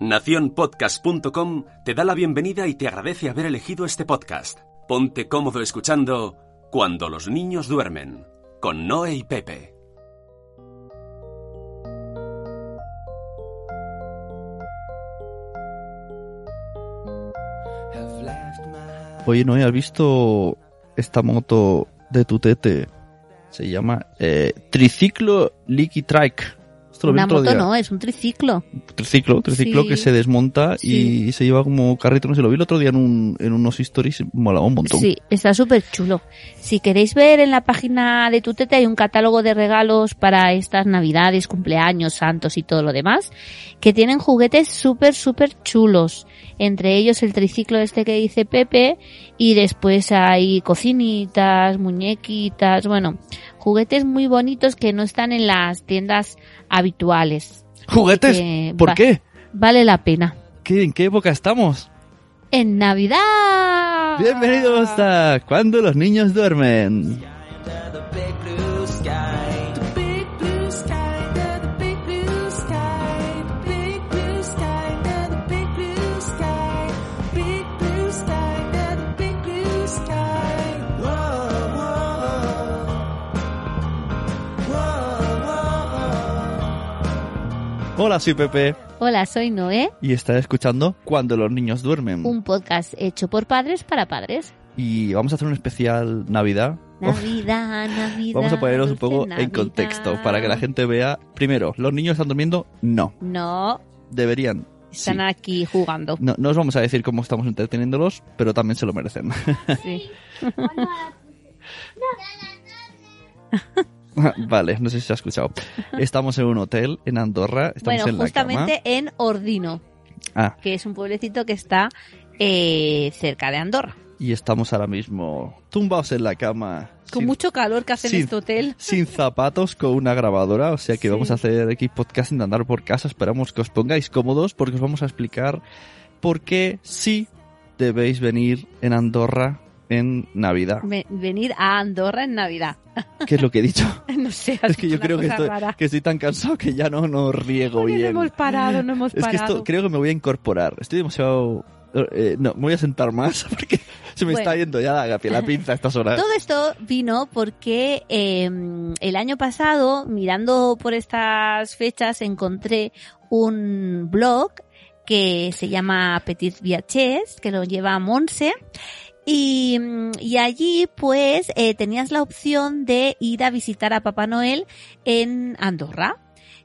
Naciónpodcast.com te da la bienvenida y te agradece haber elegido este podcast. Ponte cómodo escuchando Cuando los niños duermen, con Noé y Pepe. Oye, ¿no has visto esta moto de tu tete? Se llama eh, Triciclo Licky Trike. Esto lo Una otro moto día. no, es un triciclo. Triciclo, triciclo Sí. que se desmonta y se lleva como carrito. No sé, lo vi el otro día en, un, en unos stories molaba un montón. Sí, está súper chulo. Si queréis ver en la página de Tutete hay un catálogo de regalos para estas navidades, cumpleaños, santos y todo lo demás, que tienen juguetes súper, súper chulos. Entre ellos el triciclo este que dice Pepe y después hay cocinitas, muñequitas, bueno, juguetes muy bonitos que no están en las tiendas habituales. ¿Juguetes? Que ¿Por va- qué? Vale la pena. ¿Qué? ¿En qué época estamos? En Navidad. Bienvenidos a Cuando los niños duermen. Hola, soy Pepe Hola, soy Noé. y estás escuchando Cuando los niños duermen. un podcast hecho por padres para padres. Y vamos a hacer un especial Navidad. Navidad, Navidad. Vamos a ponernos un poco en contexto para que la gente vea. Primero, ¿los niños están durmiendo? No. No, Deberían. están Sí. aquí jugando. No, no os vamos a decir cómo estamos entreteniéndolos, pero también se lo merecen. Sí. vale, no sé si se ha escuchado. Estamos en un hotel en Andorra. Estamos Bueno, en la justamente en Ordino. Ah, que es un pueblecito que está eh, cerca de Andorra. y estamos ahora mismo tumbados en la cama. Con sin- mucho calor que hace en este hotel. sin zapatos con una grabadora, o sea que Sí. vamos a hacer aquí podcasting de andar por casa. Esperamos que os pongáis cómodos porque os vamos a explicar por qué sí debéis venir en Andorra en Navidad. Ve- venir a Andorra en Navidad. ¿Qué es lo que he dicho? No sé, Es que yo creo que estoy, que estoy tan cansado que ya no, no riego Porque no bien. hemos parado, no hemos Es que parado. esto creo que me voy a incorporar. Estoy demasiado... eh, no, me voy a sentar más porque se me Bueno. está yendo ya la, la pinza a estas horas. Todo esto vino porque eh, el año pasado, mirando por estas fechas, encontré un blog que se llama Petit Viajes, que lo lleva Monse. Y, mm, y allí pues eh, tenías la opción de ir a visitar a Papá Noel en Andorra.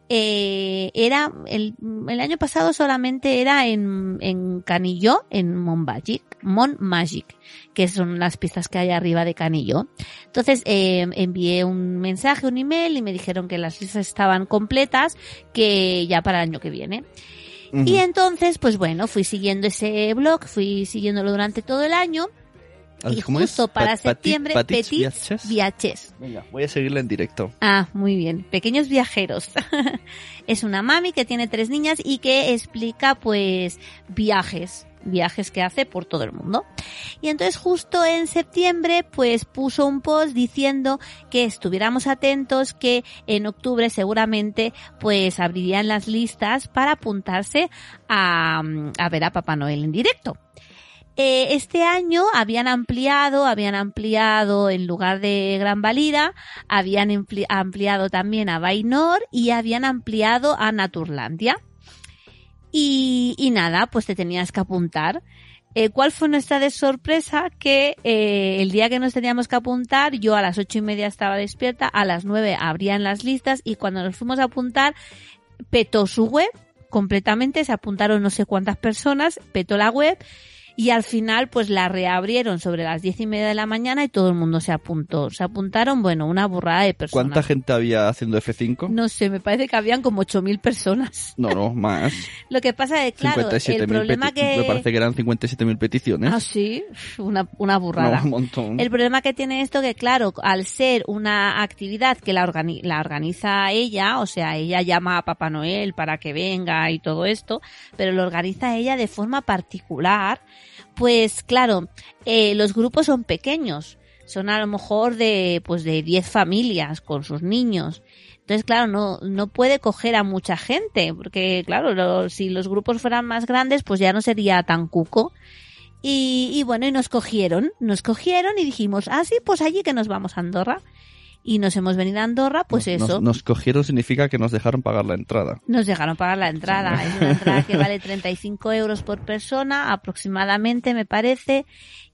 Eh, era el, el año pasado solamente era en, en Canilló, en Montmagic, Montmagic, que son las pistas que hay arriba de Canillo. Entonces eh, envié un mensaje, un email y me dijeron que las listas estaban completas, que ya para el año que viene. Y entonces, pues bueno, fui siguiendo ese blog, fui siguiéndolo durante todo el año y ¿Cómo es? justo para Pat- septiembre, Petits Petit Viajes. Viajes. Venga, voy a seguirla en directo. Ah, muy bien. Pequeños viajeros. es una mami que tiene tres niñas y que explica pues viajes, viajes que hace por todo el mundo. Y entonces justo en septiembre pues puso un post diciendo que estuviéramos atentos que en octubre seguramente pues abrirían las listas para apuntarse a, a ver a Papá Noel en directo. Eh, este año habían ampliado, habían ampliado en lugar de Gran Valida, habían ampli- ampliado también a Bainor y habían ampliado a Naturlandia. Y, y nada, pues te tenías que apuntar. Eh, ¿Cuál fue nuestra de sorpresa? Que eh, el día que nos teníamos que apuntar, yo a las ocho y media estaba despierta, a las nueve abrían las listas y cuando nos fuimos a apuntar, petó su web completamente, se apuntaron no sé cuántas personas, petó la web y al final pues la reabrieron sobre las diez y media de la mañana y todo el mundo se apuntó. Se apuntaron, bueno, una burrada de personas. ¿Cuánta gente había haciendo F5? No sé, me parece que habían como 8.000 personas. No, no, más. Lo que pasa es, claro, 57.000 el problema que... Me parece que eran 57.000 peticiones. Ah, sí, una, una burrada. No, un montón. El problema que tiene esto que, claro, al ser una actividad que la, organi- la organiza ella, o sea, ella llama a Papá Noel para que venga y todo esto, pero lo organiza ella de forma particular, pues claro, eh, los grupos son pequeños. Son a lo mejor de, pues de 10 familias con sus niños. Entonces, claro, no, no puede coger a mucha gente, porque, claro, si los grupos fueran más grandes, pues ya no sería tan cuco. Y, y bueno, y nos cogieron, nos cogieron y dijimos, ah, sí, pues allí que nos vamos a Andorra. Y nos hemos venido a Andorra, pues Nos- eso. Nos, nos cogieron significa que nos dejaron pagar la entrada. Nos dejaron pagar la entrada. Es una entrada que vale 35 euros por persona, aproximadamente, me parece.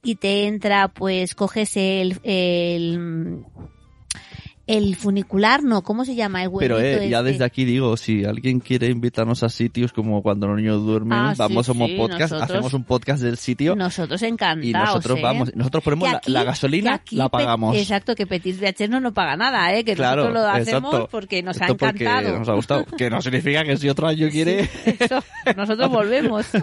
Y te entra, pues, coges el, el, el funicular, no, ¿cómo se llama? El huevito Pero eh, ya este. desde aquí digo, si alguien quiere invitarnos a sitios como cuando los niños duermen, Ah, sí, vamos a un sí, podcast, nosotros- hacemos un podcast del sitio Nosotros encantados. y nosotros ¿eh? vamos, nosotros ponemos la- gasolina, aquí la pagamos. Exacto, que Petit VH no nos paga nada, ¿eh? Que Claro, nosotros lo hacemos exacto. porque nos ha encantado. nos ha gustado. Que no significa que si otro año quiere... Eso, nosotros volvemos.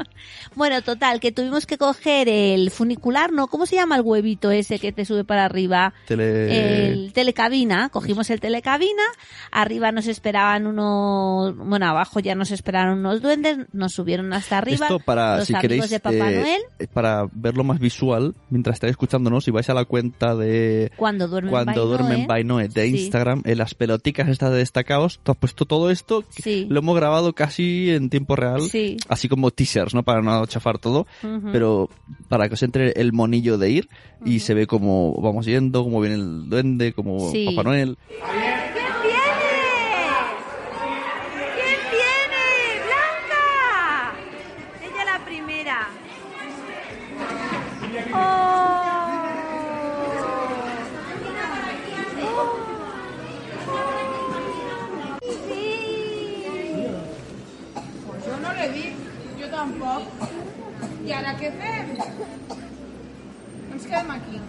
Bueno, total, que tuvimos que coger el funicular, ¿no? ¿Cómo se llama el huevito ese que te sube para arriba? Tele... El telecabina, cogimos el telecabina, arriba nos esperaban unos, bueno, abajo ya nos esperaron unos duendes, nos subieron hasta arriba, Esto para, los si queréis, de Papá eh, Noel, para verlo más visual, mientras estáis escuchándonos, si vais a la cuenta de cuando duermen cuando by duermen Noel. by Noe de Sí. Instagram, en las peloticas estas de destacados, tú has puesto todo esto, Sí. lo hemos grabado casi en tiempo real, Sí. así como teasers, ¿no? Para no chafar todo, Ujú. pero para que os entre el monillo de ir y Ujú. se ve cómo vamos yendo, cómo viene el duende, cómo Sí. Papá Noel. ¿Quién viene? ¿Quién viene? ¡Blanca! Ella la primera. Jo no l'he dit, jo tampoc. I ara què fem? Ens quedem aquí.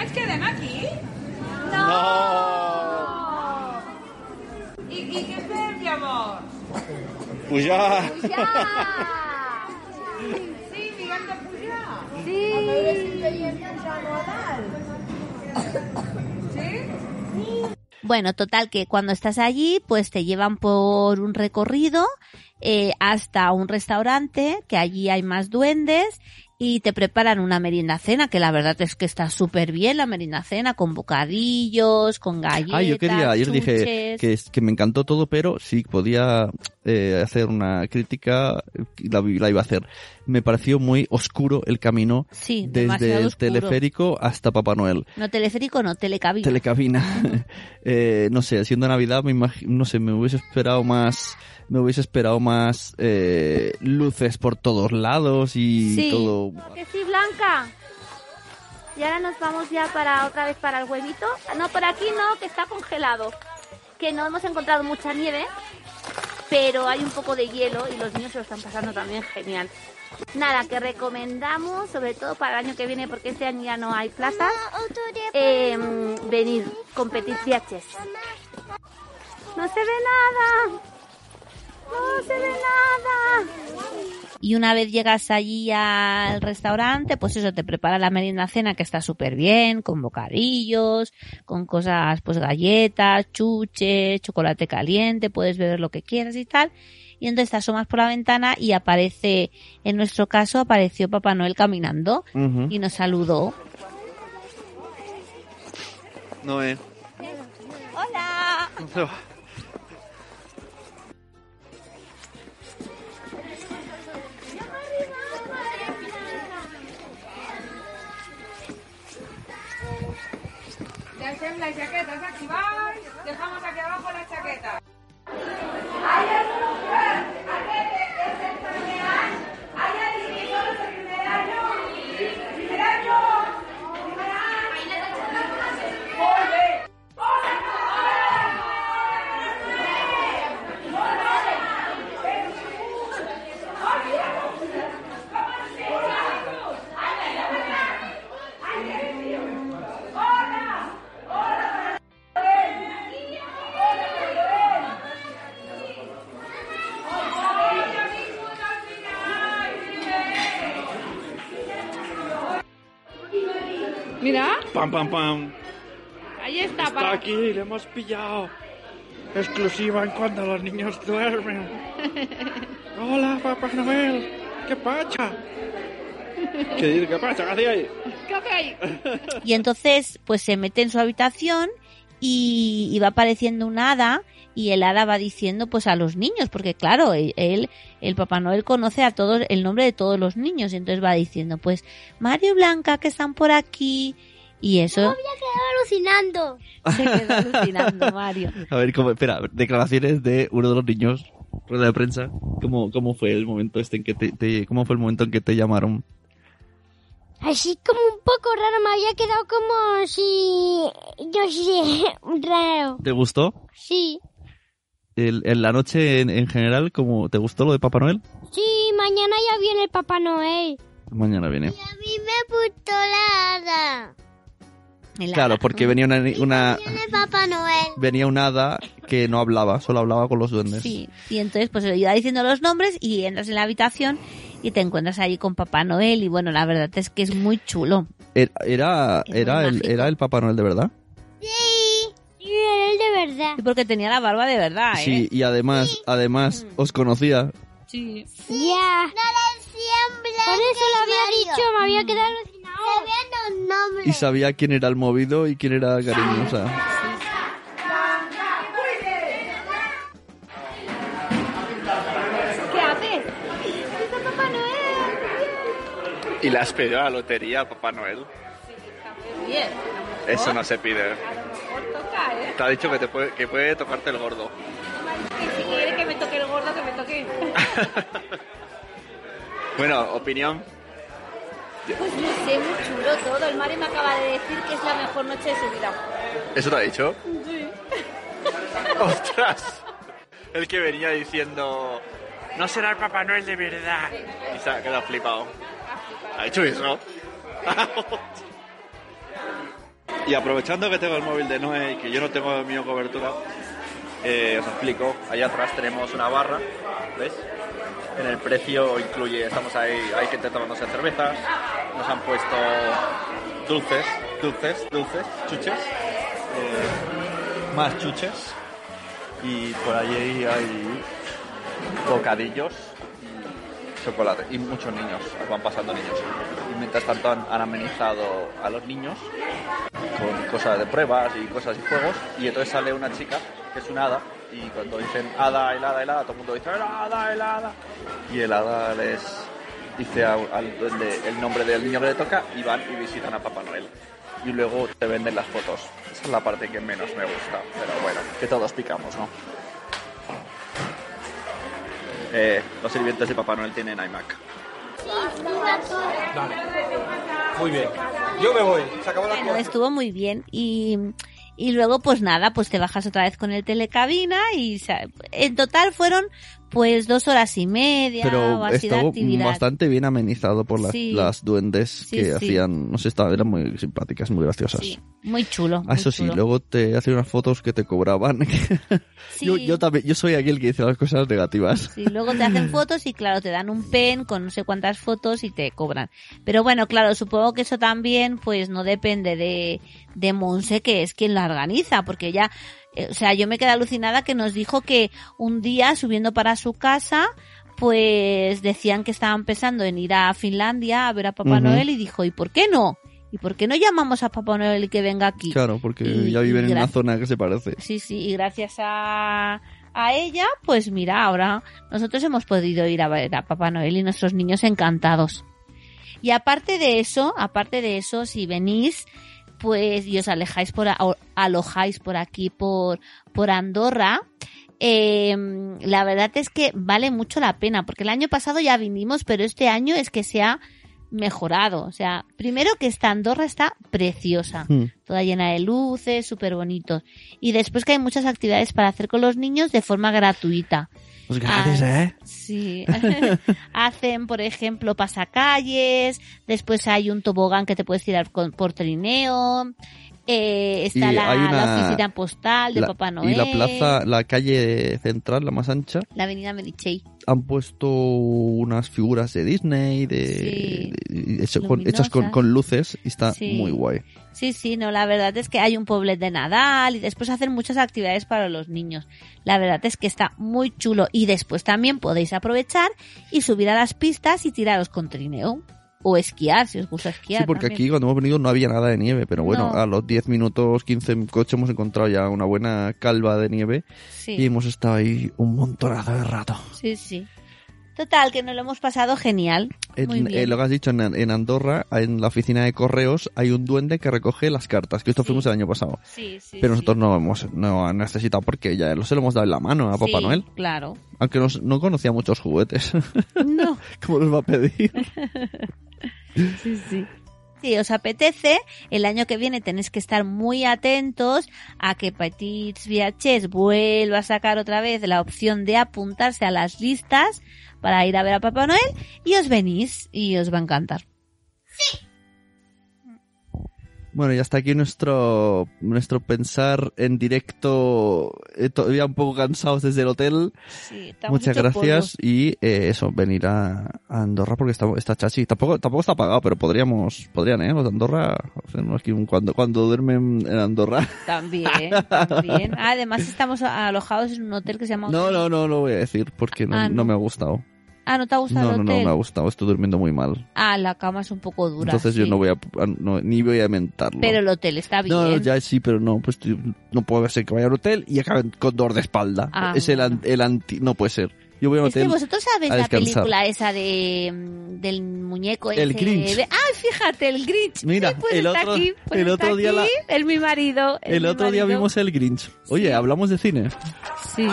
Ens quedem aquí? No! I, i què fem llavors? Pujar! Sí, diguem de pujar. Sí. A veure si veiem pujar-lo a dalt. Sí? Bueno, total que cuando estás allí, pues te llevan por un recorrido eh, hasta un restaurante, que allí hay más duendes y te preparan una merienda cena, que la verdad es que está súper bien la merienda cena, con bocadillos, con galletas, Ah, yo quería, ayer dije que, me encantó todo, pero si podía eh, hacer una crítica, la, la iba a hacer. Me pareció muy oscuro el camino Sí, desde el teleférico hasta Papá Noel. No teleférico, no, telecabina. Telecabina. Eh, no sé, siendo Navidad, me imagino, no sé, me hubiese esperado más, me hubiese esperado más eh, luces por todos lados y Sí. todo. Que sí, Blanca. Y ahora nos vamos ya para otra vez para el huevito. No, por aquí no, que está congelado. Que no hemos encontrado mucha nieve, pero hay un poco de hielo y los niños se lo están pasando también genial. Nada, que recomendamos, sobre todo para el año que viene, porque este año ya no hay plazas, eh, venir, competir viajes. No se ve nada. No se ve nada. Y una vez llegas allí al restaurante, pues eso, te prepara la merienda cena que está súper bien, con bocadillos, con cosas, pues galletas, chuches, chocolate caliente, puedes beber lo que quieras y tal. Y entonces te asomas por la ventana y aparece, en nuestro caso, apareció Papá Noel caminando y nos saludó. No, eh. ¡Hola! Les jaquetes aquí Pam, pam, pam. ahí está. Está Para... aquí, le hemos pillado. Exclusiva en cuando los niños duermen. Hola, Papá Noel. ¿Qué pacha? ¿Qué dice? ¿Qué pacha? ¿Qué hacía ahí? ¿Qué hace ahí? Y entonces, pues se mete en su habitación y, y va apareciendo una hada y el hada va diciendo pues a los niños, porque claro, e- él, el Papá Noel conoce a todos, el nombre de todos los niños, y entonces va diciendo pues Mario y Blanca que están por aquí, y eso alucinando. se quedó alucinando Mario. A ver, ¿cómo, espera, declaraciones de uno de los niños, rueda de prensa. ¿Cómo, cómo fue el momento este en que te, te- cómo fue el momento en que te llamaron? Así como un poco raro, me había quedado como si... Yo sé, raro. ¿Te gustó? Sí. El, en la noche en, en general, ¿cómo te gustó lo de Papá Noel? Sí, mañana ya viene el Papá Noel. Mañana viene. A mí me gustó la hada. El Claro, porque venía una, una Viene Papá Noel. venía una hada que no hablaba, solo hablaba con los duendes. Sí, y entonces pues le iba diciendo los nombres y entras en la habitación y te encuentras allí con Papá Noel y bueno, la verdad es que es muy chulo. Era era muy era el, era el Papá Noel de verdad. Sí. Sí, era el de verdad. Y porque tenía la barba de verdad, ¿eh? Sí, y además además os conocía. Sí. Ya. Por eso lo había dicho, me había quedado. Y sabía quién era el movido y quién era cariñosa. ¿Qué haces? ¡Está Papá Noel! ¿Y le has pedido la lotería a Papá Noel? Bien. Eso no se pide. ¿eh? Te ha dicho que, te puede, que puede tocarte el gordo. Si quiere que me toque el gordo, que me toque. Bueno, opinión. Pues no sé, muy chulo todo. El Mario me acaba de decir que es la mejor noche de su vida. ¿Eso te ha dicho? Sí. ¡Ostras! El que venía diciendo... No será el Papá Noel de verdad. Y se ha quedado flipado. ¿Ha dicho eso? y aprovechando que tengo el móvil de Noé y que yo no tengo el mío cobertura, eh, os explico. Allá atrás tenemos una barra, ¿ves? En el precio incluye, estamos ahí, hay gente tomándose cervezas, nos han puesto dulces, dulces, dulces, chuches, eh, más chuches. Y por allí hay bocadillos y chocolate. Y muchos niños, van pasando niños. Y mientras tanto han, han amenizado a los niños con cosas de pruebas y cosas y juegos. Y entonces sale una chica que es una hada y cuando dicen hada, helada, helada, todo el mundo dice helada, helada y el hada les dice a- al duende el nombre del niño que le toca y van y visitan a Papá Noel y luego te venden las fotos. Esa es la parte que menos me gusta, pero bueno, que todos picamos, ¿no? Eh, los sirvientes de Papá Noel tienen iMac. Muy bien. Yo me voy. Se acabó la Bueno, cosa. estuvo muy bien y, y luego pues nada, pues te bajas otra vez con el telecabina y en total fueron pues dos horas y media o Pero así de actividad. bastante bien amenizado por las, Sí. las duendes Sí, que sí. hacían, no sé, estaban, eran muy simpáticas, muy graciosas. Sí, muy chulo. Ah, muy eso sí, chulo. luego te hacían unas fotos que te cobraban. Sí. yo, yo también, yo soy aquel que dice las cosas negativas. Sí, luego te hacen fotos y claro, te dan un pen con no sé cuántas fotos y te cobran. Pero bueno, claro, supongo que eso también pues no depende de, de Monse, que es quien la organiza, porque ya, o sea, yo me quedé alucinada que nos dijo que un día subiendo para su casa, pues decían que estaban pensando en ir a Finlandia a ver a Papá. Noel y dijo, ¿y por qué no? ¿Y por qué no llamamos a Papá Noel y que venga aquí? Claro, porque Y- ya viven en una zona que se parece. Sí, sí, y gracias a, a ella, pues mira, ahora nosotros hemos podido ir a ver a Papá Noel y nuestros niños encantados. Y aparte de eso, aparte de eso, si venís, pues y os alejáis por, alojáis por aquí, por, por Andorra, eh, la verdad es que vale mucho la pena, porque el año pasado ya vinimos, pero este año es que se ha mejorado. O sea, primero que esta Andorra está preciosa Hmm. toda llena de luces, súper bonito. Y después que hay muchas actividades para hacer con los niños de forma gratuita. Pues gracias, Ah, ¿eh? Sí. Hacen, por ejemplo, pasacalles, después hay un tobogán que te puedes tirar con, por trineo, eh, está la, hay una- la oficina postal de La- Papá Noel, y la plaza, la calle central, la más ancha, la avenida Medichey. Han puesto unas figuras de Disney, de, Sí. de- de- hecho- con- hechas con luces y está Sí. muy guay. Sí, sí, no, la verdad es que hay un pueblet de Nadal y después hacen muchas actividades para los niños. La verdad es que está muy chulo y después también podéis aprovechar y subir a las pistas y tiraros con trineo. O esquiar, si os gusta esquiar. Sí, porque también. aquí cuando hemos venido no había nada de nieve, pero bueno, No. a los 10 minutos, 15 en coche hemos encontrado ya una buena calva de nieve Sí. y hemos estado ahí un montonazo de rato. Sí, sí. Total, que nos lo hemos pasado genial. Muy En, bien. eh, lo que has dicho, en, en Andorra, en la oficina de correos, hay un duende que recoge las cartas, que esto Sí. fuimos el año pasado. Sí, sí, Pero sí. nosotros no hemos no necesitado porque ya lo se lo hemos dado en la mano a Papá Sí, Noel. Claro. Aunque nos- no conocía muchos juguetes. No. ¿Cómo los va a pedir? Sí, sí. Si os apetece, el año que viene tenéis que estar muy atentos a que Petits Viajes vuelva a sacar otra vez la opción de apuntarse a las listas para ir a ver a Papá Noel y os venís y os va a encantar. Bueno, y hasta aquí nuestro, nuestro pensar en directo, eh, todavía un poco cansados desde el hotel. Sí, Muchas gracias y eh, eso, venir a, a Andorra porque está, está chachi. Tampoco, tampoco está pagado, pero podríamos, podrían, ¿eh? Los de Andorra, aquí un cuando, cuando duermen en Andorra. También, también. Además estamos alojados en un hotel que se llama... No, no, no lo voy a decir porque no, Ah, no no. me ha gustado. Ah, ¿no te ha gustado No, el no, no hotel? me ha gustado, estoy durmiendo muy mal. Ah, la cama es un poco dura. Entonces yo sí. no voy a, a- no, ni voy a mentarlo. Pero el hotel está bien. No, no, ya sí, pero no, pues no puede ser que vaya al hotel y acabe con dolor de espalda. Ah, es el, bueno. el anti, no puede ser. Yo voy a Es que hotel. vosotros sabéis la descansar. película esa de mm, del muñeco El ese Grinch. de- Ah, fíjate, el Grinch. Mira, Sí, pues el está otro- aquí, pues el está otro día aquí, la- es mi marido. es El mi otro día marido. vimos el Grinch. Oye, hablamos de cine. Sí.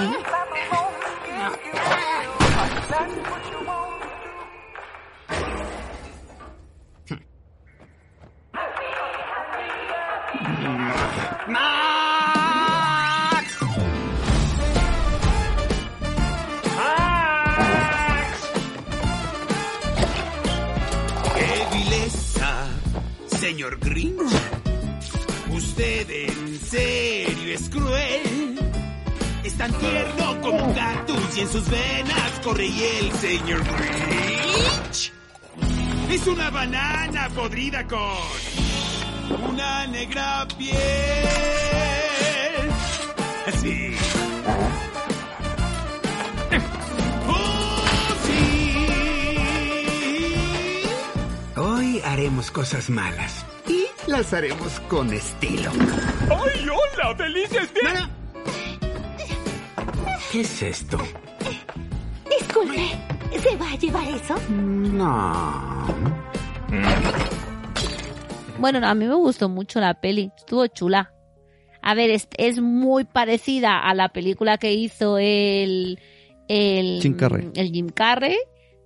Señor Grinch! Usted en serio es cruel. Es tan tierno como un cactus y en sus venas corre y el señor Grinch. Es una banana podrida con una negra piel. Así. Haremos cosas malas. Y las haremos con estilo. ¡Ay, hola! ¡Felices días! ¿Qué es esto? Disculpe, ¿se va a llevar eso? No. Bueno, a mí me gustó mucho la peli, estuvo chula. A ver, es, es muy parecida a la película que hizo el, el Jim Carrey. el Jim Carrey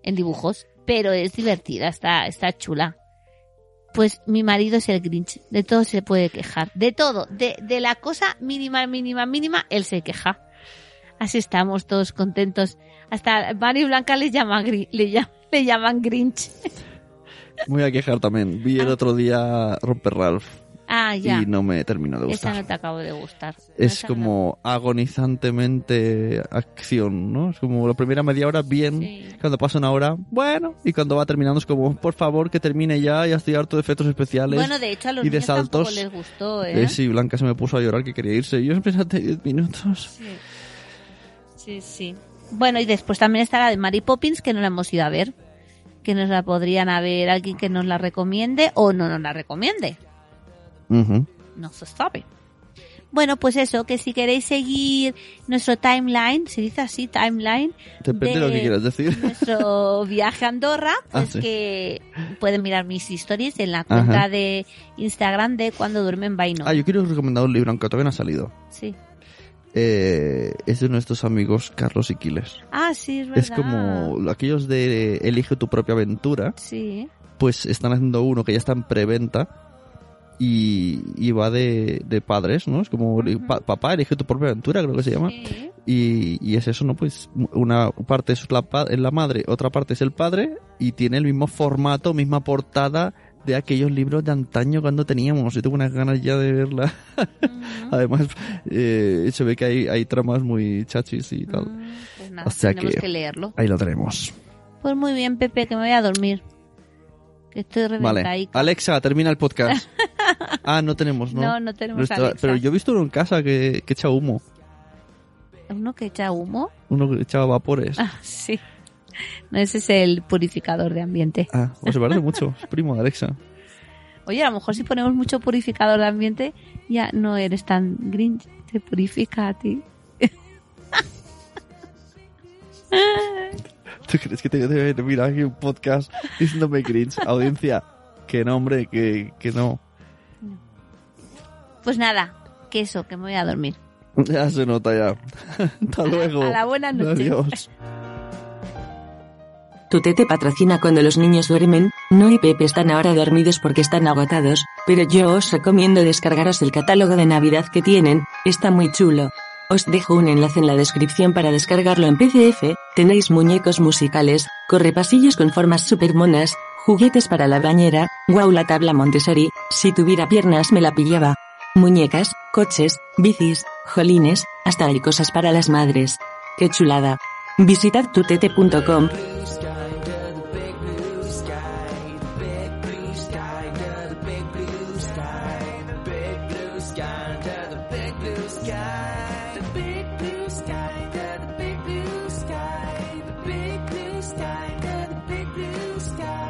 en dibujos, pero es divertida, está, está chula. Pues mi marido es el Grinch, de todo se puede quejar, de todo, de, de la cosa mínima, mínima, mínima, él se queja. Así estamos todos contentos. Hasta Mari Blanca le llaman, le llaman, le llaman Grinch. Voy a quejar también. Vi el otro día Romper Ralph Ah, ya. y no me terminó de Esa gustar. no te acabo de gustar. Es Esa no. como agonizantemente acción, ¿no? Es como la primera media hora bien, Sí. cuando pasa una hora, bueno, y cuando va terminando es como, por favor, que termine ya, ya estoy harto de efectos especiales. Bueno, de hecho a los y de niños tampoco saltos. les gustó, ¿eh? Eh, sí, Blanca se me puso a llorar que quería irse. Yo siempre hace 10 minutos. Sí. sí, sí. Bueno, y después también está la de Mary Poppins, que no la hemos ido a ver. Que nos la podrían haber alguien que nos la recomiende o no nos la recomiende. No se sabe. Bueno, pues eso, que si queréis seguir nuestro timeline, se dice así, timeline, Depende de lo que quieras decir. nuestro viaje a Andorra, Ah, pues sí. que pueden mirar mis stories en la cuenta de Instagram de Cuando Duermen Vaino. Ah, yo quiero recomendar un libro, aunque todavía no ha salido. Sí. Eh, es de nuestros amigos Carlos y Quiles. Ah, sí, es verdad. Es como aquellos de Elige tu propia aventura, Sí. pues están haciendo uno que ya está en preventa y, y va de, de padres, ¿no? Es como pa- papá, elige tu propia aventura, creo que se llama. Sí. Y, y es eso, ¿no? Pues una parte es la, es la madre, otra parte es el padre y tiene el mismo formato, misma portada de aquellos libros de antaño cuando teníamos. Yo tengo unas ganas ya de verla. Además, eh, se ve que hay, hay tramas muy chachis y tal. Pues nada, O sea tenemos que- que... leerlo. Ahí lo tenemos. Pues muy bien, Pepe, que me voy a dormir. Estoy Vale. Alexa, termina el podcast. ah, no tenemos, ¿no? No, no tenemos Alexa. Pero yo he visto uno en casa que, que echa humo. ¿Uno que echa humo? Uno que echa vapores. Ah, sí. No, ese es el purificador de ambiente. Ah, pues se parece mucho. Es primo de Alexa. Oye, a lo mejor si ponemos mucho purificador de ambiente, ya no eres tan grinch. Te purifica a ti. ¿Tú crees que te debe venir aquí un podcast diciéndome cringe? Audiencia, que no, hombre, que, que no. Pues nada, que eso, que me voy a dormir. Ya se nota ya. Hasta luego. A la buena noche. Adiós. Tutete patrocina cuando los niños duermen, no y Pepe están ahora dormidos porque están agotados, pero yo os recomiendo descargaros el catálogo de Navidad que tienen, está muy chulo. Os dejo un enlace en la descripción para descargarlo en PDF, tenéis muñecos musicales, correpasillos con formas super monas, juguetes para la bañera, wow la tabla Montessori, si tuviera piernas me la pillaba. Muñecas, coches, bicis, jolines, hasta hay cosas para las madres. ¡Qué chulada! Visitad tutete.com.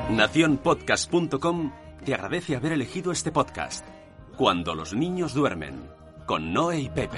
Naciónpodcast.com te agradece haber elegido este podcast. Cuando los niños duermen, con Noé y Pepe.